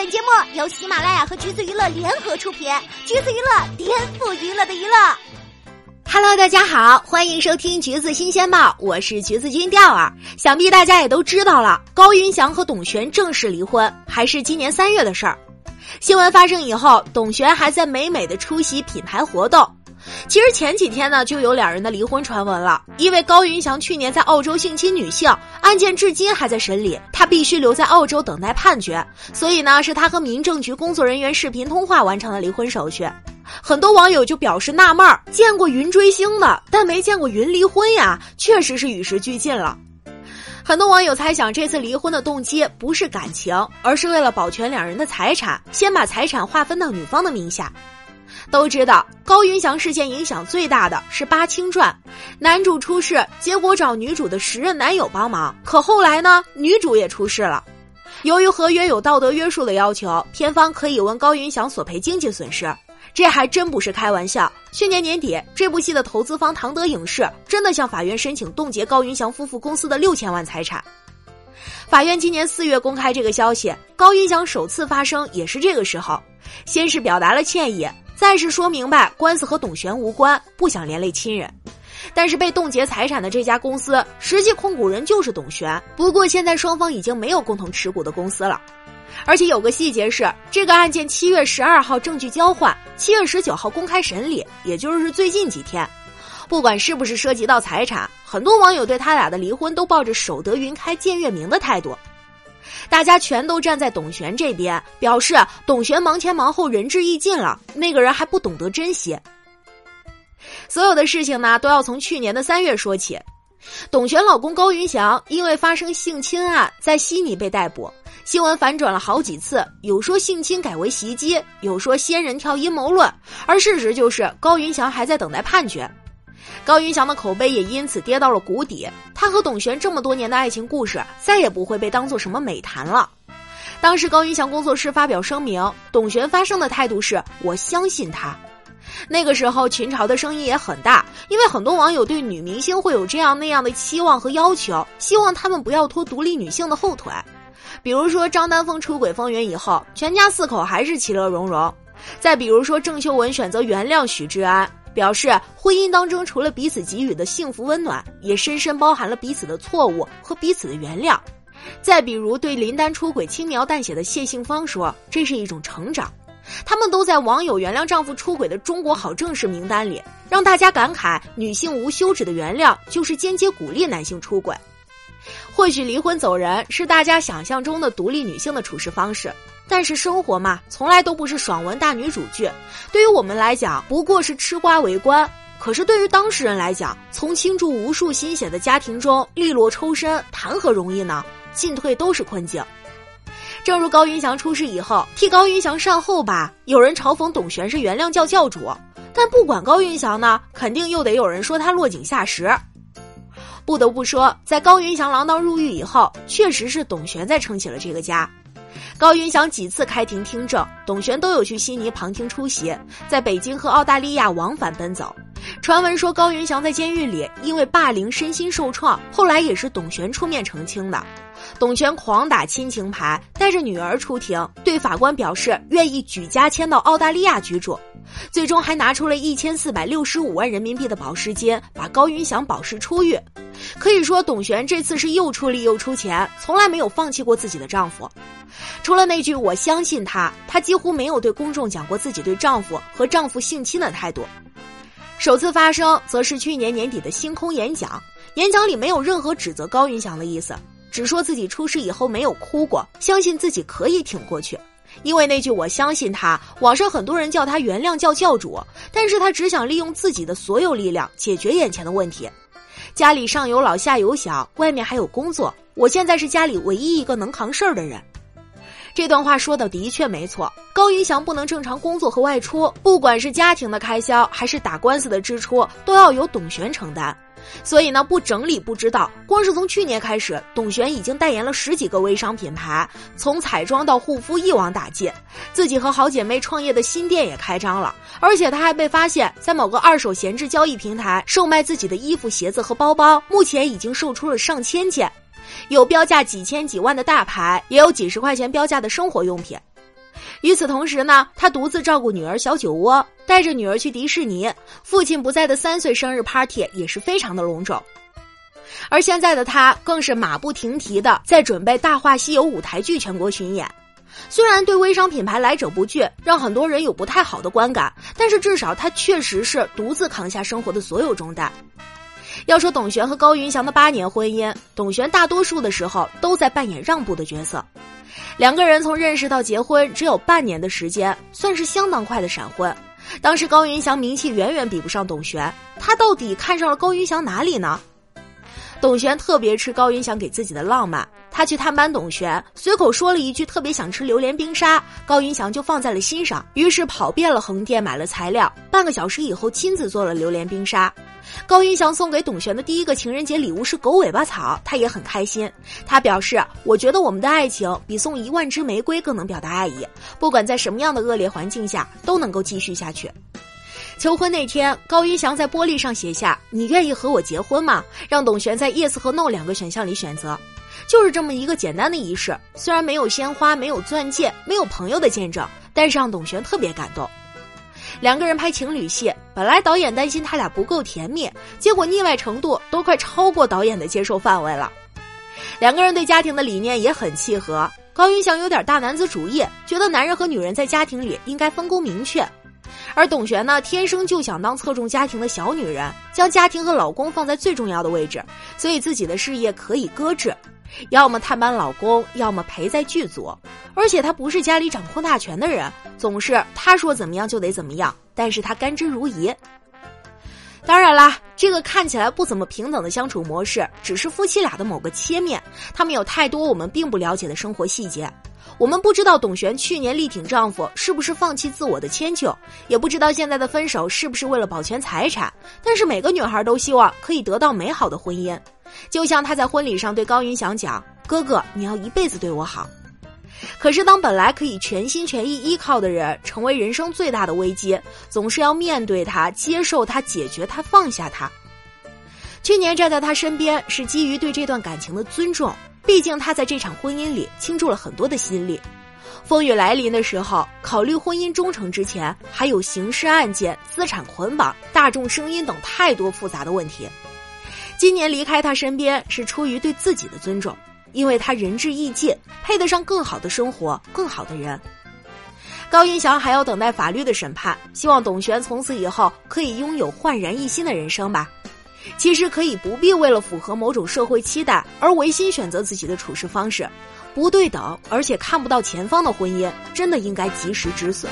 本节目由喜马拉雅和橘子娱乐联合出品，橘子娱乐颠覆娱乐的娱乐。Hello，大家好，欢迎收听橘子新鲜报，我是橘子君钓儿。想必大家也都知道了，高云翔和董璇正式离婚，还是今年三月的事儿。新闻发生以后，董璇还在美美的出席品牌活动。其实前几天呢，就有两人的离婚传闻了。因为高云翔去年在澳洲性侵女性案件至今还在审理，他必须留在澳洲等待判决，所以呢，是他和民政局工作人员视频通话完成了离婚手续。很多网友就表示纳闷儿：见过云追星的，但没见过云离婚呀，确实是与时俱进了。很多网友猜想，这次离婚的动机不是感情，而是为了保全两人的财产，先把财产划分到女方的名下。都知道高云翔事件影响最大的是《八清传》，男主出事，结果找女主的时任男友帮忙，可后来呢，女主也出事了。由于合约有道德约束的要求，片方可以问高云翔索赔经济损失，这还真不是开玩笑。去年年底，这部戏的投资方唐德影视真的向法院申请冻结高云翔夫妇公司的六千万财产。法院今年四月公开这个消息，高云翔首次发声也是这个时候，先是表达了歉意。再是说明白官司和董璇无关，不想连累亲人，但是被冻结财产的这家公司实际控股人就是董璇。不过现在双方已经没有共同持股的公司了，而且有个细节是，这个案件七月十二号证据交换，七月十九号公开审理，也就是最近几天。不管是不是涉及到财产，很多网友对他俩的离婚都抱着守得云开见月明的态度。大家全都站在董璇这边，表示董璇忙前忙后，仁至义尽了。那个人还不懂得珍惜。所有的事情呢，都要从去年的三月说起。董璇老公高云翔因为发生性侵案，在悉尼被逮捕。新闻反转了好几次，有说性侵改为袭击，有说仙人跳阴谋论，而事实就是高云翔还在等待判决。高云翔的口碑也因此跌到了谷底。他和董璇这么多年的爱情故事，再也不会被当做什么美谈了。当时高云翔工作室发表声明，董璇发声的态度是“我相信他”。那个时候群嘲的声音也很大，因为很多网友对女明星会有这样那样的期望和要求，希望他们不要拖独立女性的后腿。比如说张丹峰出轨风云以后，全家四口还是其乐融融；再比如说郑秀文选择原谅许志安。表示婚姻当中除了彼此给予的幸福温暖，也深深包含了彼此的错误和彼此的原谅。再比如对林丹出轨轻描淡写的谢杏芳说：“这是一种成长。”他们都在网友原谅丈夫出轨的中国好正事名单里，让大家感慨女性无休止的原谅就是间接鼓励男性出轨。或许离婚走人是大家想象中的独立女性的处事方式。但是生活嘛，从来都不是爽文大女主剧。对于我们来讲，不过是吃瓜围观；可是对于当事人来讲，从倾注无数心血的家庭中利落抽身，谈何容易呢？进退都是困境。正如高云翔出事以后，替高云翔善后吧，有人嘲讽董璇是原谅教教主，但不管高云翔呢，肯定又得有人说他落井下石。不得不说，在高云翔锒铛入狱以后，确实是董璇在撑起了这个家。高云翔几次开庭听证，董璇都有去悉尼旁听出席，在北京和澳大利亚往返奔走。传闻说高云翔在监狱里因为霸凌身心受创，后来也是董璇出面澄清的。董璇狂打亲情牌，带着女儿出庭，对法官表示愿意举家迁到澳大利亚居住，最终还拿出了一千四百六十五万人民币的保释金，把高云翔保释出狱。可以说，董璇这次是又出力又出钱，从来没有放弃过自己的丈夫。除了那句“我相信他”，她几乎没有对公众讲过自己对丈夫和丈夫性侵的态度。首次发生，则是去年年底的星空演讲，演讲里没有任何指责高云翔的意思，只说自己出事以后没有哭过，相信自己可以挺过去。因为那句“我相信他”，网上很多人叫他原谅教教主，但是他只想利用自己的所有力量解决眼前的问题。家里上有老下有小，外面还有工作，我现在是家里唯一一个能扛事儿的人。这段话说的的确没错，高云翔不能正常工作和外出，不管是家庭的开销还是打官司的支出，都要由董璇承担。所以呢，不整理不知道，光是从去年开始，董璇已经代言了十几个微商品牌，从彩妆到护肤一网打尽，自己和好姐妹创业的新店也开张了，而且她还被发现，在某个二手闲置交易平台售卖自己的衣服、鞋子和包包，目前已经售出了上千件。有标价几千几万的大牌，也有几十块钱标价的生活用品。与此同时呢，他独自照顾女儿小酒窝，带着女儿去迪士尼，父亲不在的三岁生日 party 也是非常的隆重。而现在的他更是马不停蹄的在准备《大话西游》舞台剧全国巡演。虽然对微商品牌来者不拒，让很多人有不太好的观感，但是至少他确实是独自扛下生活的所有重担。要说董璇和高云翔的八年婚姻，董璇大多数的时候都在扮演让步的角色。两个人从认识到结婚只有半年的时间，算是相当快的闪婚。当时高云翔名气远远比不上董璇，他到底看上了高云翔哪里呢？董璇特别吃高云翔给自己的浪漫，他去探班董璇，随口说了一句特别想吃榴莲冰沙，高云翔就放在了心上，于是跑遍了横店买了材料，半个小时以后亲自做了榴莲冰沙。高云翔送给董璇的第一个情人节礼物是狗尾巴草，他也很开心。他表示：“我觉得我们的爱情比送一万支玫瑰更能表达爱意，不管在什么样的恶劣环境下都能够继续下去。”求婚那天，高云翔在玻璃上写下：“你愿意和我结婚吗？”让董璇在 yes 和 no 两个选项里选择，就是这么一个简单的仪式。虽然没有鲜花，没有钻戒，没有朋友的见证，但是让董璇特别感动。两个人拍情侣戏，本来导演担心他俩不够甜蜜，结果腻歪程度都快超过导演的接受范围了。两个人对家庭的理念也很契合。高云翔有点大男子主义，觉得男人和女人在家庭里应该分工明确。而董璇呢，天生就想当侧重家庭的小女人，将家庭和老公放在最重要的位置，所以自己的事业可以搁置，要么探班老公，要么陪在剧组。而且他不是家里掌控大权的人，总是他说怎么样就得怎么样，但是他甘之如饴。当然啦，这个看起来不怎么平等的相处模式，只是夫妻俩的某个切面，他们有太多我们并不了解的生活细节。我们不知道董璇去年力挺丈夫是不是放弃自我的迁就，也不知道现在的分手是不是为了保全财产。但是每个女孩都希望可以得到美好的婚姻，就像她在婚礼上对高云翔讲：“哥哥，你要一辈子对我好。”可是当本来可以全心全意依靠的人成为人生最大的危机，总是要面对他、接受他、解决他、放下他。去年站在他身边是基于对这段感情的尊重。毕竟他在这场婚姻里倾注了很多的心力，风雨来临的时候，考虑婚姻忠诚之前，还有刑事案件、资产捆绑、大众声音等太多复杂的问题。今年离开他身边是出于对自己的尊重，因为他仁至义尽，配得上更好的生活、更好的人。高云翔还要等待法律的审判，希望董璇从此以后可以拥有焕然一新的人生吧。其实可以不必为了符合某种社会期待而违心选择自己的处事方式，不对等而且看不到前方的婚姻，真的应该及时止损。